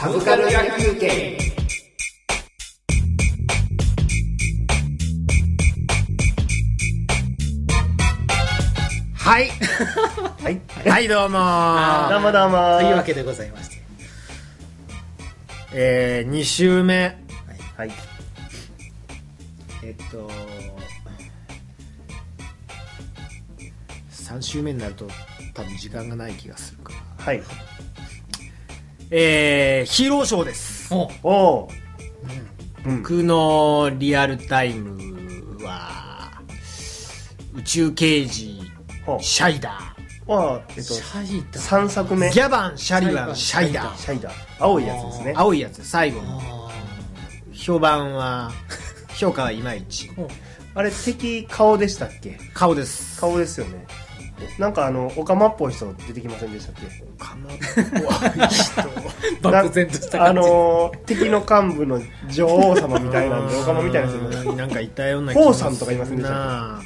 サブカル野球券はい はい。はいどうもどうもどうも。というわけでございましてえー、2週目はい。えっと3週目になると多分時間がない気がするからはい。えー、ヒーローショーです。お。おー。うん。僕のリアルタイムは宇宙刑事シャイダあえっと、シャイダ3作目。ーギャバンシャリバンシャイダー。シャイダー。青いやつですね。青いやつ最後の。あ評判は評価はいまいち。ーあれ、敵顔でしたっけ？顔です。顔ですよね。なんかあの、オカマっぽい人出てきませんでしたっけ？かま怖い人。漠然とした感じ。あのー、敵の幹部の女王様みたいなんで、オカマみたいな人。なんかいたようなフォーさんとかいませんでしたな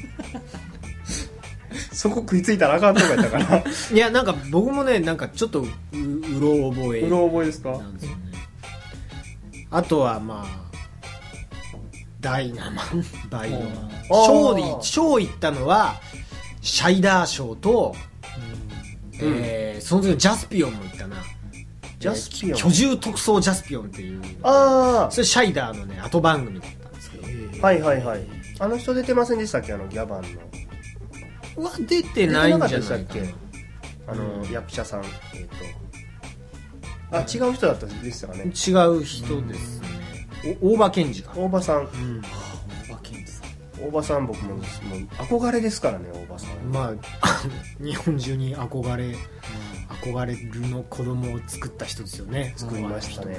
そこ食いついたらあかんとこやったから。いやなんか僕もねなんかちょっとううろ覚えうろ覚えですか？あとはまあダイナマン。バイオマン。あー。賞で賞行ったのはシャイダー賞と、えーその時のジャスピオンも行ったなジャスピオンえー居住特捜ジャスピオンっていうあそれシャイダーのね後番組だったんですけどあ。はいはいはい。あの人出てませんでしたっけ？あの、ギャバンの。は出てないんじゃないったでしたっけ？あの、役者さん。えっと。あ、違う人だったでしたかね？違う人ですね、お大場健二か大場さん。大場健二さん大場さん僕ももう憧れですからね大場さん。まあ 日本中に憧れ憧れるの子供を作った人ですよね作りましたね。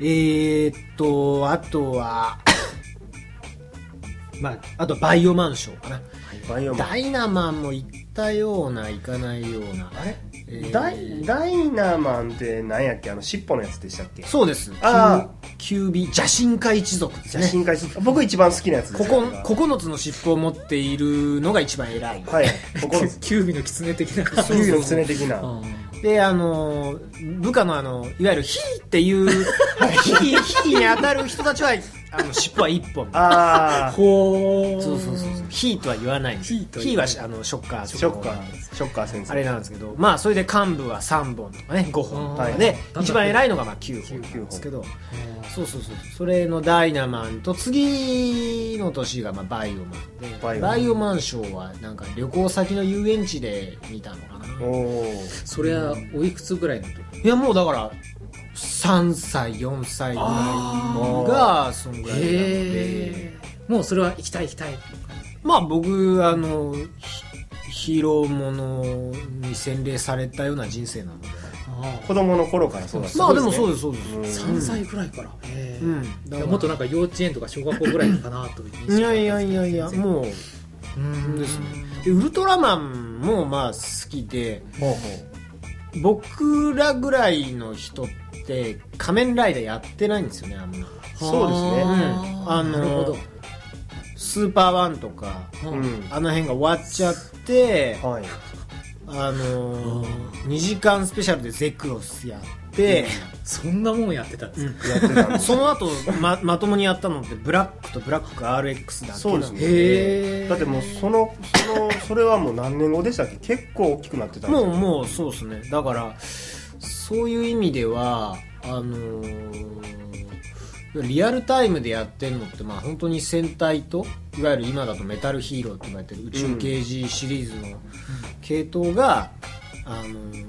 えー、っとあとは まああとバイオマンショーかな。バイオマン。ダイナマンも行ったような行かないような。あれ、えーダイダイナマンって何やっけ？あの尻尾のやつでしたっけ？そうです。あキュービ邪神会一族ですね。写真会す僕一番好きなやつです。ここ9つの尻尾を持っているのが一番偉い。はい。ここの。キュービの狐的な。感じキュウリの狐的な。であの部下のあのいわゆる「ヒー」っていう「ヒー」ヒーに当たる人たちはあの尻尾は一本。ああほー。そうそうそうそう「ヒー」とは言わないんです。ヒーとヒーはあのショッカーショッカー。ショッカー先生。あれなんですけどまあそれで幹部は3本とかね5本。とかで、はい。一番偉いのがまあ9本なんですけど。そうそうそうそれのダイナマンと次の年がまあバイオマンで。バイオマン。バイオマンショーはなんか旅行先の遊園地で見たのかな。おおそれはおいくつぐらいの時？いやもうだから3歳4歳ぐらいがそんぐらいなんで。もうそれは行きたい行きたいまあ僕あのヒヒーローものに洗礼されたような人生なので。子供の頃からそうだった。まあでもそううですそうです3歳ぐらいからへうん。もっとなんか幼稚園とか小学校ぐら。いかなといういやいやいやいやもううんですね。でウルトラマンもまあ好きでほうほ僕らぐらいの人って仮面ライダーやってないんですよねあんま。そうですね。うん。あのなるほど。スーパーワンとかううん。あの辺が終わっちゃってはい。あのー、2時間スペシャルでゼクロスやって、そんなもんやってたんですか？やってた。んですその後ままともにやったのってブラックとブラック RX だけそうですね。へえだってもうそのそのそれはもう何年後でしたっけ？結構大きくなってたんですよ。もうもうそうですね。だからそういう意味ではあのーリアルタイムでやってるのってまあ本当に戦隊といわゆる今だとメタルヒーローって言われてる宇宙刑事シリーズの系統が、あのー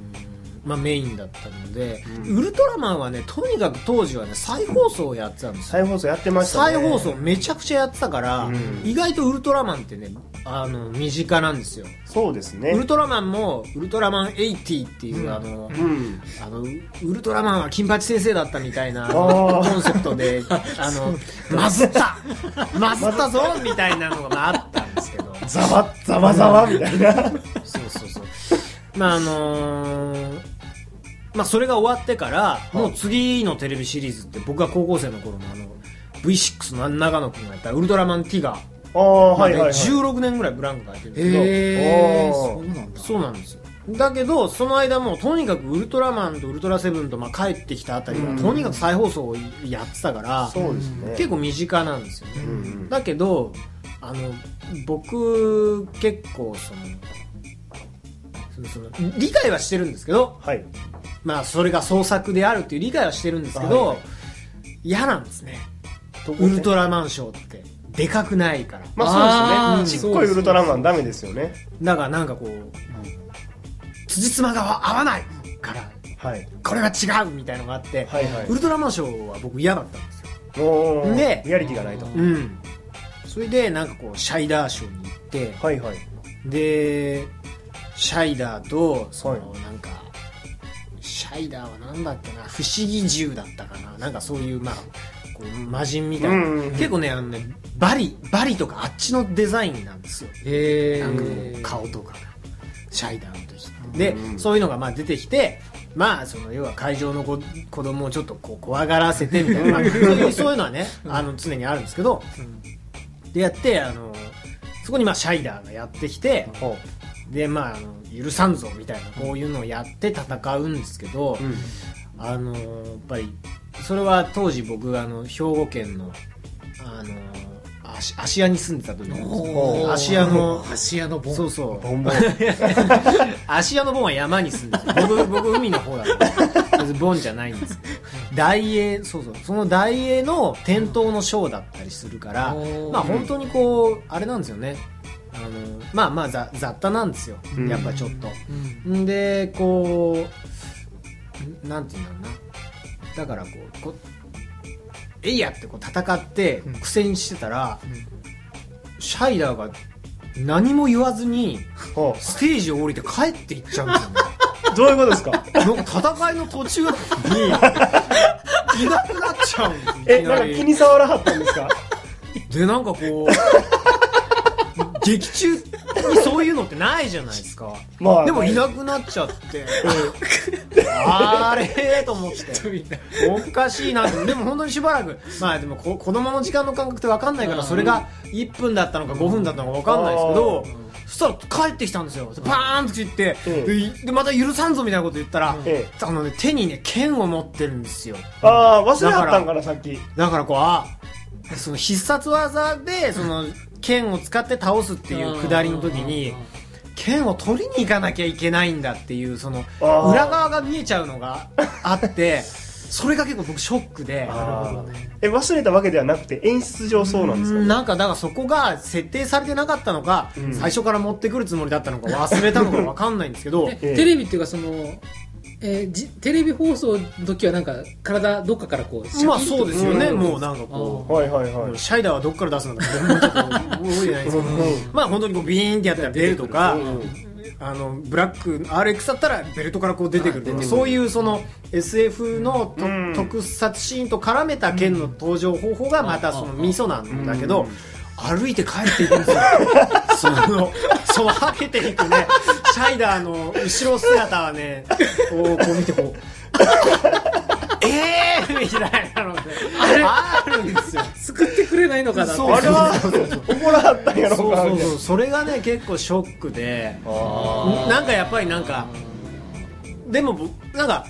まあ、メインだったので、うん。ウルトラマンはねとにかく当時はね再放送をやってたんですよ。再放送やってましたね。再放送めちゃくちゃやってたから、うん。意外とウルトラマンってねあの身近なんですよ。そうですね。ウルトラマンもウルトラマン80っていう、あのうん。あのウウルトラマンは金八先生だったみたいなコンセプトで あのまずったまずったぞみたいなのがあったんですけど。ざわざわざわみたいな。そうそうそう。まああのーまあそれが終わってからもう次のテレビシリーズって僕が高校生の頃のあの V6 の長野君がやったウルトラマンティガああはいはいはい。16年ぐらいブランクが空いてるんですけど、そうなんだ。そうなんですよだけどその間もうとにかくウルトラマンとウルトラセブンとまあ帰ってきたあたりは、うん。とにかく再放送をやってたからそうですね。結構身近なんですよね、うんうんだけどあの僕結構そのそのその理解はしてるんですけどはい。まあそれが創作であるっていう理解はしてるんですけど、はいはい。嫌なんですね。ウルトラマンショーってでかくないから。まあそうですね。ちっこいウルトラマンダメですよね。だからなんかこう辻褄が合わないからはい。これは違うみたいのがあって、はいはい。ウルトラマンショーは僕嫌だったんですよ。おー。でやり気がないと。うん。それでなんかこうシャイダーショーに行ってはいはい。でシャイダーとその、はなんかシャイダーはなんだっけな不思議銃だったかななんかそういうまあこう魔人みたいな、うん結構ねあのねバリバリとかあっちのデザインなんですよ。へなんかこえう顔とかが。シャイダーの時ってで、うんそういうのがまあ出てきてまあその要は会場の子子供をちょっとこう怖がらせてみたいな、まあそういうそういうのはねあの常にあるんですけどでやってあのそこにまあシャイダーがやってきてほでまああの許さんぞみたいなこういうのをやって戦うんですけど、ううんあのやっぱりそれは当時僕あの兵庫県のあの芦芦屋に住んでた時芦屋の芦屋の盆。そうそう。ボンボン芦屋の盆は山に住んでる僕僕海の方だから盆じゃないんです。けど大英そうそう。その大英の店頭のショーだったりするからおー。まあ本当にこうあれなんですよね。あのまあまあ雑雑多なんですよ。うん。やっぱちょっと、うん。んでこうなんていうんだろうな。だからこうこうえいやってこう戦ってうん。苦戦してたら、シャイダーが何も言わずにほステージを降りて帰っていっちゃうんですよね。う どういうことですか？戦いの途中にいなくなっちゃうんですえなんか気に障らはったんですか？でなんかこう劇中にそういうのってないじゃないですか。まあでもい。なくなっちゃってあれと思って。おかしいな。ってでも本当にしばらく。まあでもこ子供の時間の感覚って分かんないからうん。それが1分だったのか5分だったのか分かんないですけどそしたら帰ってきたんですよ。パーンと言って。うん。ででまた許さんぞみたいなこと言ったらえあのね手にね剣を持ってるんですよ。ああ忘れはったんかなさっき。だからこうあその必殺技でその剣を使って倒すっていうくだりの時に剣を取りに行かなきゃいけないんだっていうその裏側が見えちゃうのがあって それが結構僕ショックで。え忘れたわけではなくて演出上そうなんですか？うんなんかだからそこが設定されてなかったのか、うん。最初から持ってくるつもりだったのか忘れたのか分かんないんですけど。えええ。テレビっていうかその、えーじテレビ放送の時はなんか体どっかからこうシャまあそうですよね、うん。もうなんかこうはいはいはい。シャイダーはどっから出すのか僕もちょっと覚えてないんですけど、まあ本当にこうビーンってやったら出るとか、あのブラック RX だったらベルトからこう出てくるとかそういうその SF のと、うん。特撮シーンと絡めた剣の登場方法がまたそのミソなんだけど、歩いて帰っていくんですよ。そのそのはけていくねシャイダーの後ろ姿はね こうこう見てこう。えーみたいなのであるんですよ。救ってくれないのかなって。そうあれは怒らはったんやろそうかみたいそうそうそれがね結構ショックでななんかやっぱりなんかでもぼなんか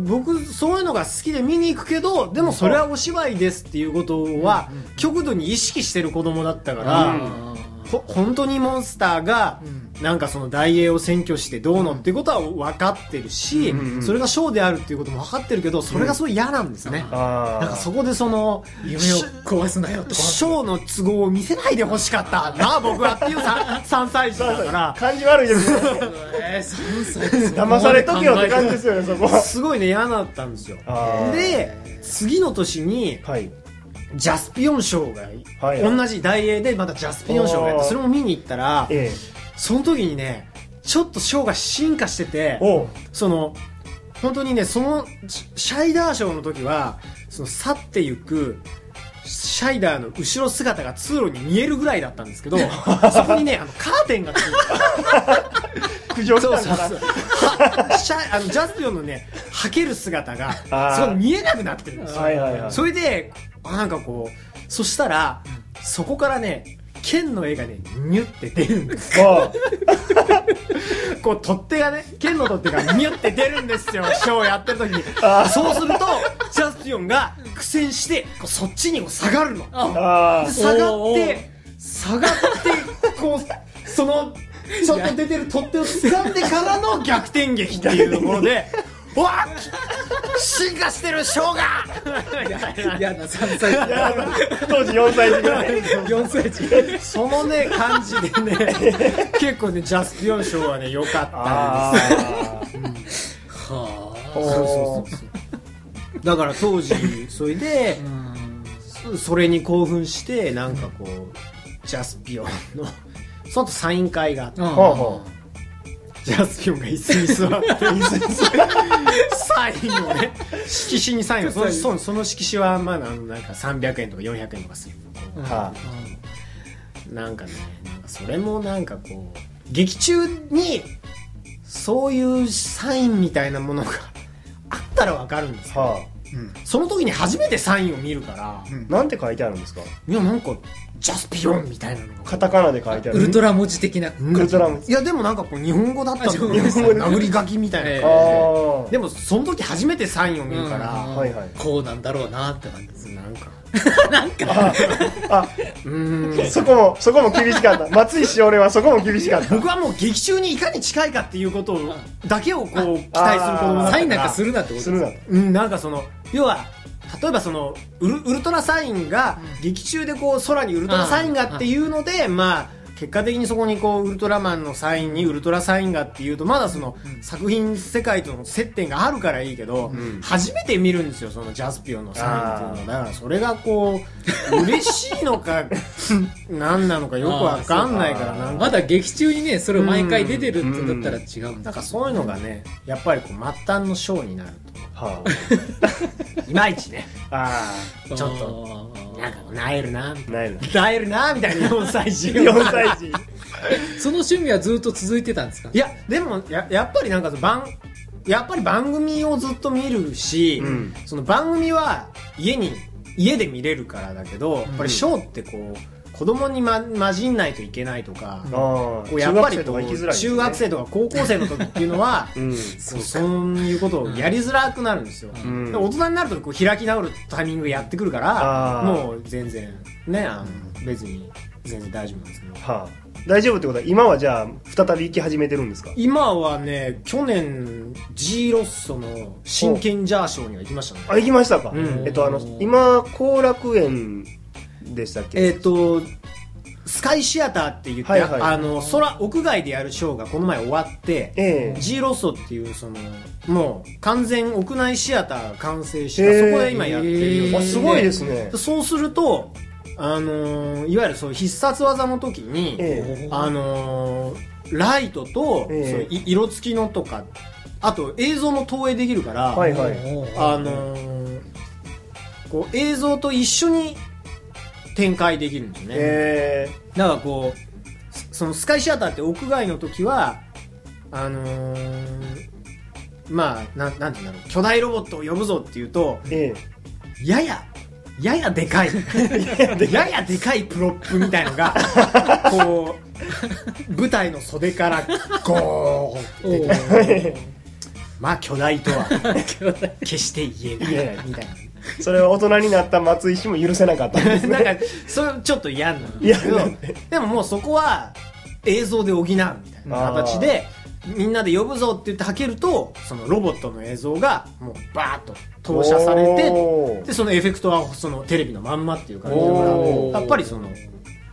僕そういうのが好きで見に行くけどでもそれはお芝居ですっていうことは極度に意識してる子供だったから、あほ本当にモンスターがん。なんかその大英を占拠してどうのってことは分かってるし、それがショーであるっていうことも分かってるけどそれがすごい嫌なんですね、あなんかそこでそのー夢を壊すなよショーの都合を見せないでほしかったな 僕はっていう 3, 3歳児だから。感じ悪いですね。えー、3歳で騙されとけよって感じですよねそこ。はすごいね嫌だったんですよ。で次の年にはいジャスピオン賞が、はい同じ大英でまたジャスピオン賞がやってそれも見に行ったらえその時にねちょっとショーが進化しててその本当にねそのシシャイダーショーの時はその去ってゆくシャイダーの後ろ姿が通路に見えるぐらいだったんですけど そこにねあのカーテンがついて苦情したそうんそう。かそうあのジャスピオンのねはける姿がそ見えなくなってるんですよ。はいはいはい。それであなんかこうそしたらそこからね剣の絵がねニュって出るんですあこう取っ手がね剣の取っ手がニュって出るんですよ。ショーをやってる時に。そうするとジャスピオンが苦戦してこうそっちに下がるの。ああ。で下がおーおーって下がってこうそのちょっと出てる取っ手を掴んでからの逆転劇っていうところでうわ進化してるショーが嫌な3歳児。当時4歳児ぐらい。4歳児。そのね感じでね結構ねジャスピオン賞はね良かったんあですはあそうそうそうそう。だから当時それでそそれに興奮してなんかこうジャスピオンのその後サイン会があって。うほジャスピオンが椅子に座って椅子に座ってサインをね。色紙にサインを。そのそのその色紙はまあなんなんか300円とか400円とかするうはなんかねなんかそれもなんかこう劇中にそういうサインみたいなものがあったらわかるんですよ、あ。はその時に初めてサインを見るから、あなんて書いてあるんですか？いやなんかジャスピオンみたいなのが。カタカナで書いてある。ウルトラ文字的な。ウルトラマンいやでもなんかこう日本語だったあ日の本語で殴り書きみたいな。えああでもその時初めてサインを見るから、はいはい。こうなんだろうなって感じです。なんか。あうーん。そこもそこも厳しかった。松井しおれはそこも厳しかった。僕はもう劇中にいかに近いかっていうことをだけをこう期待する子供サインなんかするなってことするな。うん、なんかその要は例えばそのウルウルトラサインが劇中でこう空にウルトラサインがっていうのでまあ結果的にそこにこうウルトラマンのサインにウルトラサインがっていうとまだその作品世界との接点があるからいいけど、初めて見るんですよそのジャスピオンのサインっていうのは。だからそれがこう嬉しいのか 何なのかよくわかんないからなんか。まだ劇中にねそれを毎回出てるってだったら違うんだ。かそういうのがねやっぱりこう末端のショーになるはといまいちね。ああ。ちょっとなんかなえるなな。えるな。なえるなみたいな4歳児。4歳児。その趣味はずっと続いてたんですか？いやでもややっぱりなんか番やっぱり番組をずっと見るし、うん。その番組は家に家で見れるからだけど、やっぱりショーってこう子供に、ま、混じんないといけないとか、こうやっぱりこ中学生とか高校生の時っていうのは、うん。そうそういうことをやりづらくなるんですよ、ん。で大人になるとこう開き直るタイミングがやってくるからもう全然ねあの別に全然大丈夫なんですけど。はあ。大丈夫ってことは今はじゃあ再び行き始めてるんですか？今はね去年 G ロッソの真剣ジャーショーには行きましたね。あ行きましたか、うん。えっとあの今後楽園でしたっけ？えっ、とスカイシアターって言って、はいはい。あの空屋外でやるショーがこの前終わって、ええ。G ロッソっていうそのもう完全屋内シアターが完成した、へーそこで今やってるよあすごいですね。そうするとあのーいわゆるそう必殺技の時に、えあのーライトと、ええ。そうい色付きのとかあと映像も投影できるから、はいはい。あのーこう映像と一緒に展開できるんですよね、えだからこうそそのスカイシアターって屋外の時はあのーまあなんなんて言うんだろう。巨大ロボットを呼ぶぞっていうとー、え。ややややでかい。ややでかいプロップみたいのが こう舞台の袖からゴーって まあ巨大とは。決して言えない。みたいな。え それは大人になった松井氏も許せなかったんです なんねかそれちょっと嫌なんですけど嫌なんでももうそこは映像で補うみたいな形でみんなで呼ぶぞって言ってはけるとそのロボットの映像がもうバーッと投射されてでそのエフェクトはそのテレビのまんまっていう感じだからやっぱりその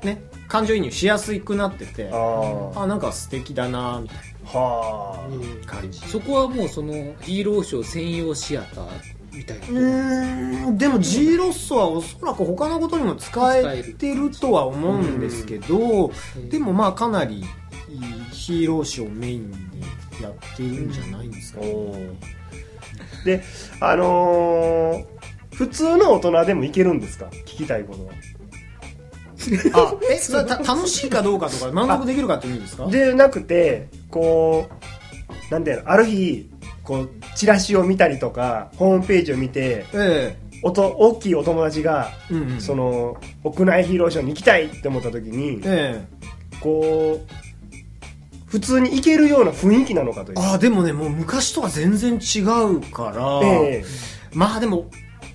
ね感情移入しやすくなっててあー。あなんか素敵だなみたいはな感じ。そこはもうそのヒーローショー専用シアターみたいな。うーん。でも G ロッソはおそらく他のことにも使えてるとは思うんですけどでもまあかなりいいヒーローショーをメインでやってるんじゃないんですかあ、おーであのー普通の大人でもいけるんですか？聞きたいことは。あえそれ楽しいかどうかとか満足できるかって意味ですか？でなくてこうなんていうのある日こうチラシを見たりとかホームページを見てえおと大きいお友達が、うんうん。その屋内ヒーローショーに行きたいって思った時にえこう普通に行けるような雰囲気なのかという。えああでもねもう昔とは全然違うから、ええ。まあでも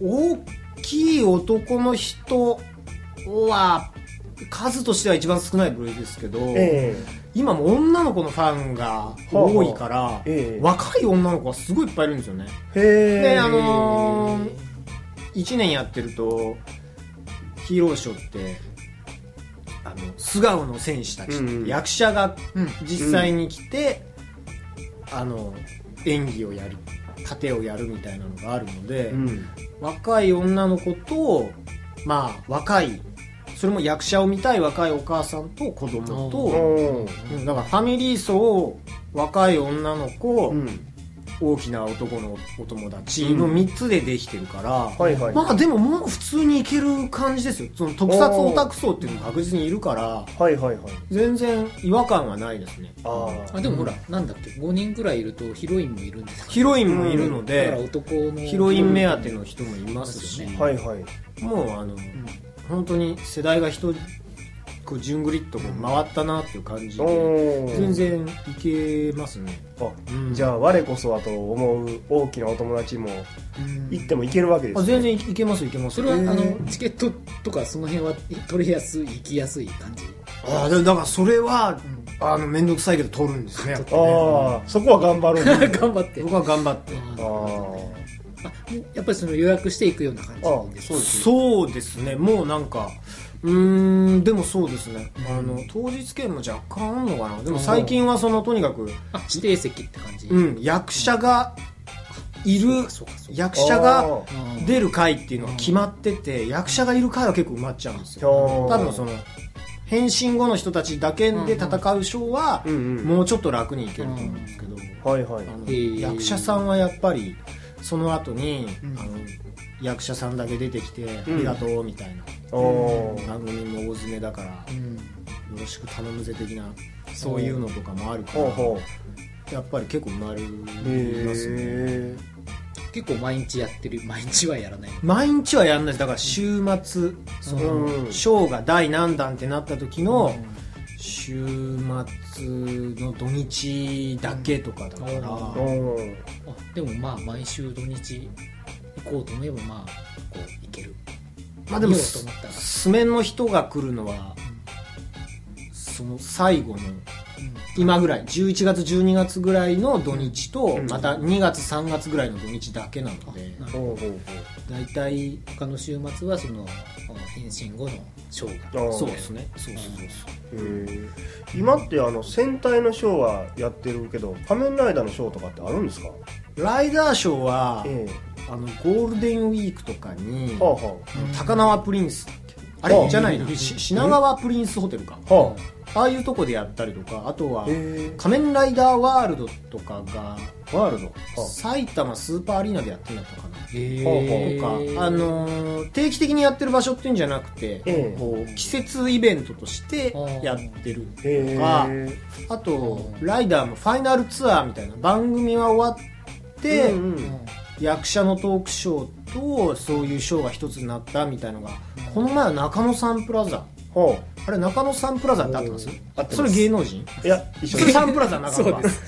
大きい男の人は数としては一番少ない部類ですけど、え今も女の子のファンが多いから、ええ。若い女の子がすごいいっぱいいるんですよね。であのー、1年やってるとヒーローショーってあの素顔の戦士たちうんうん。役者がうん。実際に来て、あの演技をやる盾をやるみたいなのがあるので、うん。若い女の子とまあ若いそれも役者を見たい若いお母さんと子供と、おうん。だからファミリー層若い女の子、うん。大きな男のお友達の3つでできてるから、はいはい。まあでももう普通にいける感じですよ。その特撮オタク層っていうのも確実にいるからはいはいはい。全然違和感はないですね。ああでもほら、なんだっけ5人ぐらいいるとヒロインもいるんですか？ヒロインもいるので、男のヒロイン目当ての人もいますし、うんあはいはい。もうあの、本当に世代が一人こう順繰りっとこう回ったなっていう感じおでー。全然いけますね、あうん。じゃあ我こそはと思う大きなお友達も行っても行けるわけですね。あ全然いけますいけます。それは、あのチケットとかその辺は取れやすい行きやすい感じ？ああでもだからそれは、あの面倒くさいけど取るんですねね。ああそこは頑張る 頑張って。僕は頑張って。ああやっぱりその予約していくような感じですあそうですそうですね。もうなんかうーんでもそうですね。あの当日券も若干あんのかな？でも最近はそのとにかく、あ指定席って感じ、うん、役者がいる役者が出る回っていうのは決まってて役者がいる回は結構埋まっちゃうんですよ。多多分その変身後の人たちだけで戦うショーはもうちょっと楽にいけると思うんですけど、はいはい。役者さんはやっぱりその後に、うん。あの役者さんだけ出てきて、ん。ありがとうみたいな。番組も大詰めだから、ようん。ろしく頼むぜ的なそう。いうのとかもあるから、やっぱり結構埋まりうますね。へ結構毎日やってる。毎日はやらない。毎日はやんないだから週末その、うん。ショーが第何弾ってなった時の、週末の土日だけとかだから、あでもまあ毎週土日行こうと思えばまあこう行ける。まあでも見ようと思ったら。素面の人が来るのは、その最後の今ぐらい11月12月ぐらいの土日と、うん。また2月3月ぐらいの土日だけなので大体他の週末はその変身後のショーが。そうですね。そうそうそうへー。今ってあの戦隊のショーはやってるけど仮面ライダーのショーとかってあるんですか？ライダーショーは、えあのゴールデンウィークとかに、えはあ。は高輪プリンスだっけああ。れじゃないな。し品川プリンスホテルか。あはあ。あいうとこでやったりとかあとは仮面ライダーワールドとかがえワールド？は埼玉スーパーアリーナでやってんだったかな。とか、あのー定期的にやってる場所っていうんじゃなくて、ええ。こう季節イベントとしてやってるとかえ。あとライダーもファイナルツアーみたいな番組は終わって、うんうん役者のトークショーとそういうショーが一つになったみたいのがこの前は中野サンプラザ。ほあれ中野サンプラザって合ってます合ってます。それ芸能人？ういや一緒それサンプラザ中野はそうです。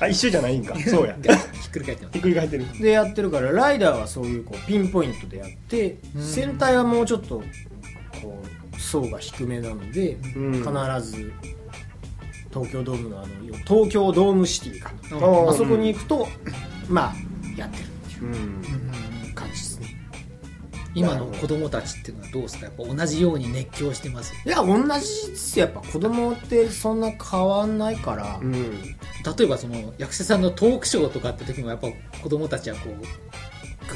あ一緒じゃないんか。そうやひっくり返ってます。ひっくり返ってる。でやってるからライダーはそういうこうピンポイントでやって戦隊はもうちょっとこう層が低めなので、うん。必ず東京ドームのあの東京ドームシティかな。うんあそこに行くとまあやってる感じですね。今の子供たちっていうのはどうですか？やっぱ同じように熱狂してますいや同じですよ。やっぱ子供ってそんな変わんないから、うん。例えばその役者さんのトークショーとかって時もやっぱ子供たちはこ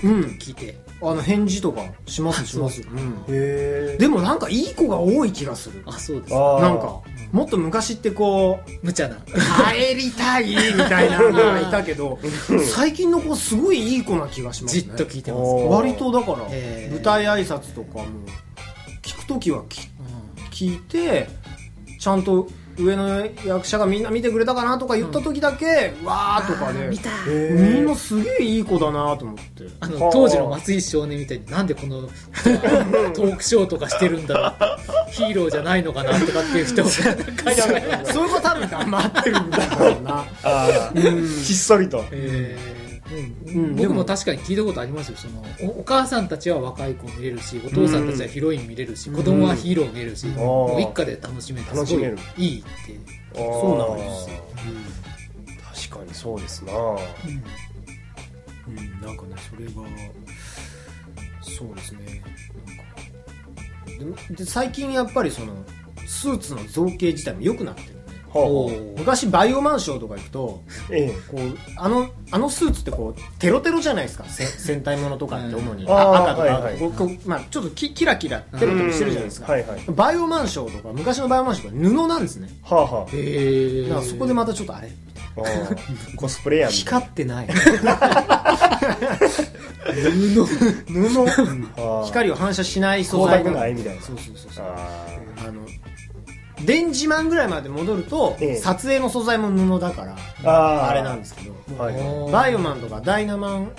ううん。聞いて、あの返事とかしますします、うん。へえでもなんかいい子が多い気がする。あそうです。なんかもっと昔ってこう無茶な。帰りたいみたいなのがいたけど最近の子すごいいい子な気がしますね。じっと聞いてます、割とだから舞台挨拶とかも聞く時はきう聞いてちゃんと上の役者がみんな見てくれたかなとか言った時だけ、わーとかで見た。へみんなーすげえいい子だなと思って。あの当時の松井少年みたいになんでこの トークショーとかしてるんだろうヒーローじゃないのかなとかっていう人もそういう子多分頑張ってるんだろうな。あー。ひっそりと。えーうん。でも僕も確かに聞いたことありますよ。そのおお母さんたちは若い子見れるしお父さんたちはヒロイン見れるし、子供はヒーロー見れるし、もう一家で楽しめてすごいいいって、そうなんですよ、確かにそうですな。うん。なんかねそれがそうですね。なんかでで最近やっぱりそのスーツの造形自体も良くなってる。ねほう昔バイオマンショーとか行くとえこうあのあのスーツってこうテロテロじゃないですか。せ戦隊ものとかって主に、うんあー赤とか、はいはい。まあ、ちょっとキキラキラテロテロしてるじゃないですか、うんはいはい。バイオマンショーとか昔のバイオマンショーとか布なんですね。はあはへだからそこでまたちょっとあれ？ああー。コスプレやみたい光ってない。布。布、な光を反射しない素材光沢ないみたいな。そうそうそうそう。ああの電磁マンぐらいまで戻ると、ええ。撮影の素材も布だからあれなんですけど。ーはい。バイオマンとかダイナマン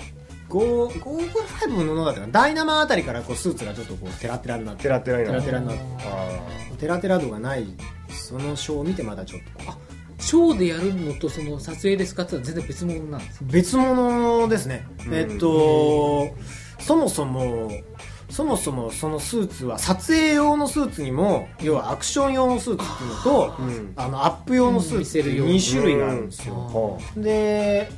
5 5も布だったかなダイナマンあたりからこうスーツがちょっとこうテラテラになってテラテラにテなってあテラテラ度がないそのショーを見てまたちょっとこうショーでやるのとその撮影で使ってたのは全然別物なんです別物ですね、うんえっとそもそもそもそもそのスーツは撮影用のスーツにも要はアクション用のスーツっていうのとーうん。あのアップ用のスーツっていう2種類があるんですよ、ほで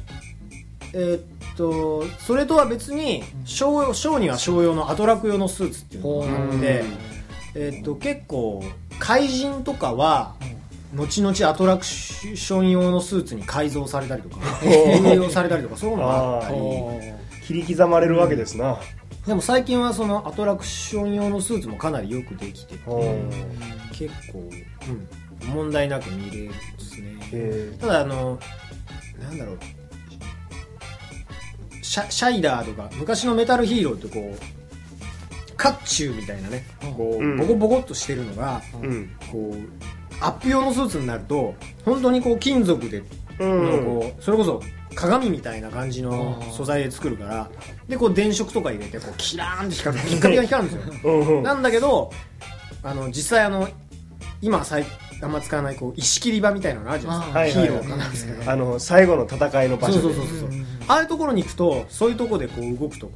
えっとそれとは別にショーショーにはショー用のアトラク用のスーツっていうのがあって、えっと結構怪人とかは後々アトラクション用のスーツに改造されたりとか 併用されたりとかそういうのがあったり。う切り刻まれるわけですなでも最近はそのアトラクション用のスーツもかなりよくできてて結構、うん、問題なく見れるんですね。へただあのなんだろう。シャシャイダーとか昔のメタルヒーローってこうカッチューみたいなねこう、うん。ボコボコっとしてるのが、えうん。こうアップ用のスーツになると本当にこう金属でうん。こうそれこそ鏡みたいな感じの素材で作るからでこう電飾とか入れてこうキラーンって光る。光る んですよ。なんだけどあの実際あの今最あんま使わないこう石切り場みたいなのあるじゃないですか、ヒーローかなんですけど、あの最後の戦いの場所で。そうそうそうそう、ああいうところに行くとそういうところでこう動くとこ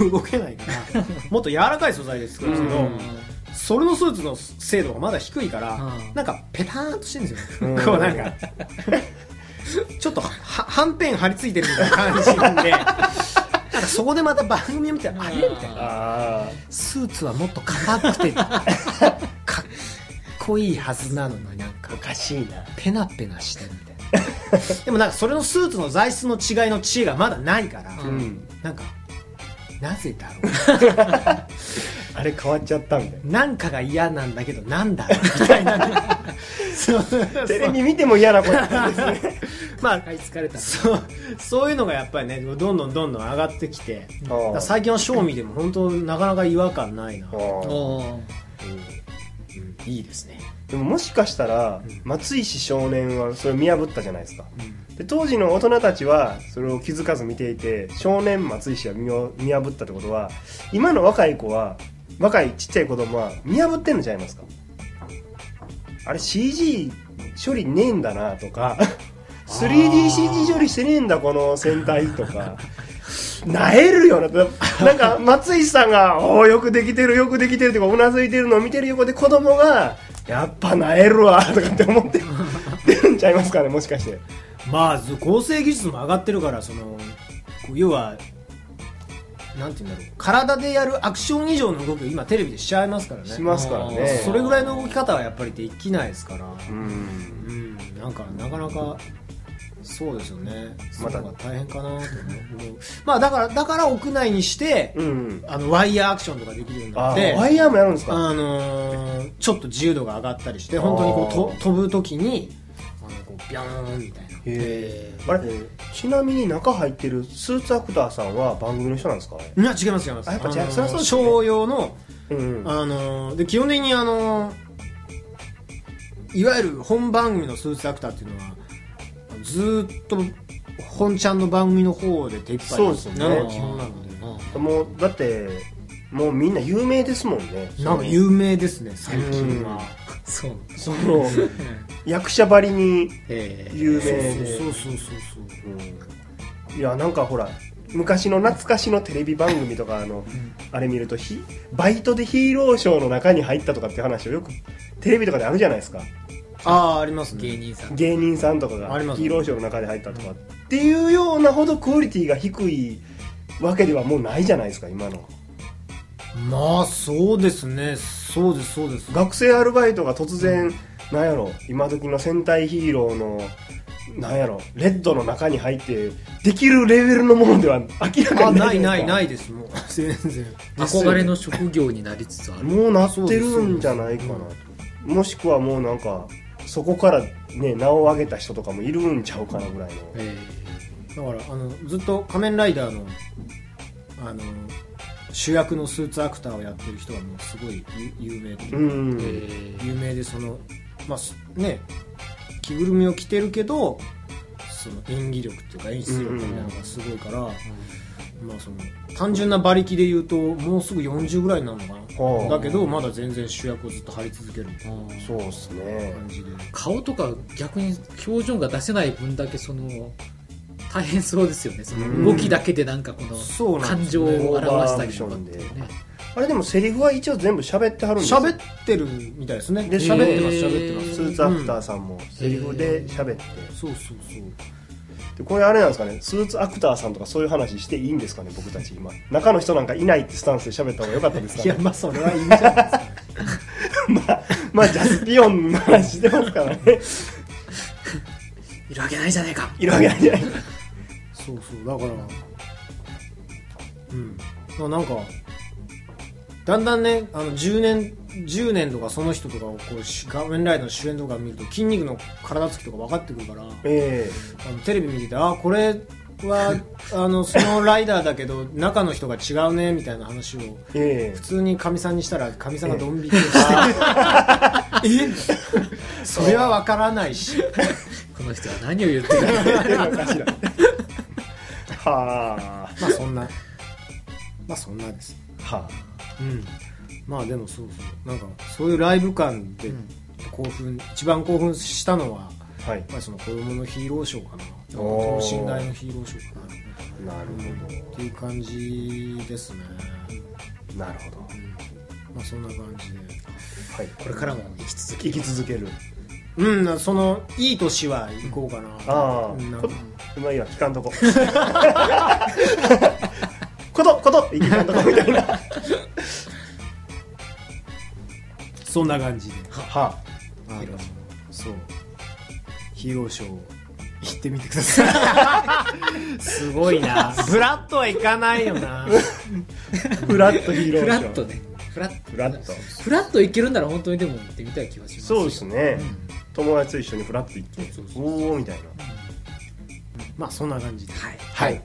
う 動けないから もっと柔らかい素材で作るんですけど、うんそれのスーツの精度がまだ低いから、うんなんかペターンとしてるんですよ、うん。こうなんかちょっとははんぺん張り付いてるみたいな感じなんで。なんかそこでまた番組を見てあれみたいな。あスーツはもっと硬くてかっこいいはずなのになんか。あおかしいな。ペナペナしてるみたいな。でもなんかそれのスーツの材質の違いの知恵がまだないから、ううん。なんかなぜだろ あれ変わっちゃったみたいうなんかが嫌なんだけどなんだみたいな。ねテレビ見ても嫌なことですね。まあ買いつかれたそうそういうのがやっぱりねどんどんどんどん上がってきて。最近は賞味でも本当なかなか違和感ないな、あうん。いいですね。でももしかしたら松石少年はそれを見破ったじゃないですか。で当時の大人たちはそれを気づかず見ていて少年松石は見破ったってことは今の若い子は若いちっちゃい子供は見破ってんのちゃいますか？あれ CG 処理ねえんだなとか 3DCG 処理してねえんだこの戦隊とか。なえるよな。なんか松石さんが「おーよくできてるよくできてる」とかうなずいてるのを見てる横で子供が「やっぱなえるわ」とかって思って出るんちゃいますかねもしかして。まあ合成技術も上がってるからその要はなんて言うんだろう。体でやるアクション以上の動きを今テレビでしちゃいますからね。しますからね。それぐらいの動き方はやっぱりできないですから。うん。うん。なんかなかなかそうですよね。まが大変かなと思うまあだからだから屋内にして、うん。あのワイヤーアクションとかできるようになあってワイヤーもやるんですか？あのーちょっと自由度が上がったりして本当にこうと飛ぶ時にあのこうビョーンみたいなへあれちなみに中入ってるスーツアクターさんは番組の人なんですかいや違います違います。あやっぱ違うあのーそりゃそうですね商用の、うんあのーで基本的にあのーいわゆる本番組のスーツアクターっていうのはずーっと本ちゃんの番組の方で手一杯そうですよね。なのが基本なのでもうだってもうみんな有名ですもんね。なんか有名ですね最近はそう。その役者ばりにえ有名そうでそうそうそう。うん。いやなんかほら昔の懐かしのテレビ番組とかあの、あれ見るとひバイトでヒーローショーの中に入ったとかっていう話をよくテレビとかであるじゃないですか。ああありますね。芸人さん。芸人さんとかがヒーローショーの中で入ったとかっていうようなほどクオリティが低いわけではもうないじゃないですか今のまあそうですね。そうですそうです。学生アルバイトが突然、なんやろ今時の戦隊ヒーローのなんやろレッドの中に入ってできるレベルのものでは明らかあになないいないいないです。もう全然。憧れの職業になりつつある。もうなってるんじゃないかなと。もしくはもうなんかそこからね名を上げた人とかもいるんちゃうかなぐらいの。え。だからあのずっと仮面ライダーのあの主役のスーツアクターをやってる人がもうすごい有有名で、うん、ええ有名でそのまあすね着ぐるみを着てるけどその演技力っていうか演出力みたいなのがすごいから、まあその単純な馬力で言うともうすぐ40ぐらいになるのかはあなだけどまだ全然主役をずっと張り続けるみたいなそうっすね。感じで。顔とか逆に表情が出せない分だけその大変そうですよね。その動きだけでなんかこの感情を表したりとかってねあれでもセリフは一応全部喋ってはるんですよ。喋ってるみたいですね。で喋ってます喋ってます。スーツアクターさんも。セリフで喋って、そうそうそう。でこれあれなんですかね。スーツアクターさんとかそういう話していいんですかね僕たち今。中の人なんかいないってスタンスで喋った方が良かったですか いやねまあそれはいいんじゃないですか。まあまあジャスピオンの話してますからね。いるわけないじゃないか。いるわけないじゃないそうそうだから。うん。まあなんかだんだんねあの10年10年とかその人とかをこうし画面ライダーの主演とか見ると筋肉の体つきとか分かってくるからえあのテレビ見ててあこれは あのそのライダーだけど中の人が違うねみたいな話をええ。普通にかみさんにしたらかみさんがドン引きをして えそれは分からないし。この人は何を言ってるえ言ってるのかしらはまあそんな。まあそんなです。あ。はうん。まあでもそうそう。なんかそういうライブ感で興奮、一番興奮したのはあはい。やっぱりその子供のヒーローショーかな。等身大のヒーローショーかな。なるっていう感じですね、ほどなるほど。まあそんな感じで。はい。これからも生き続け生き続けるうんそのいい年は行こうかな、ああ。うまいわ聞かんとこことこと聞かんとこみたいな。そんな感じで。はあ。のそう。ヒーローショー行ってみてください。すごいな。ブラッとはいかないよな。あフラットヒーローフショー。ラットね。フラットフラットフラットいけるなら本当にでも行ってみたい気がしますそうですね、友達と一緒にフラッと行っておおみたいな。まあそんな感じで。はい。はい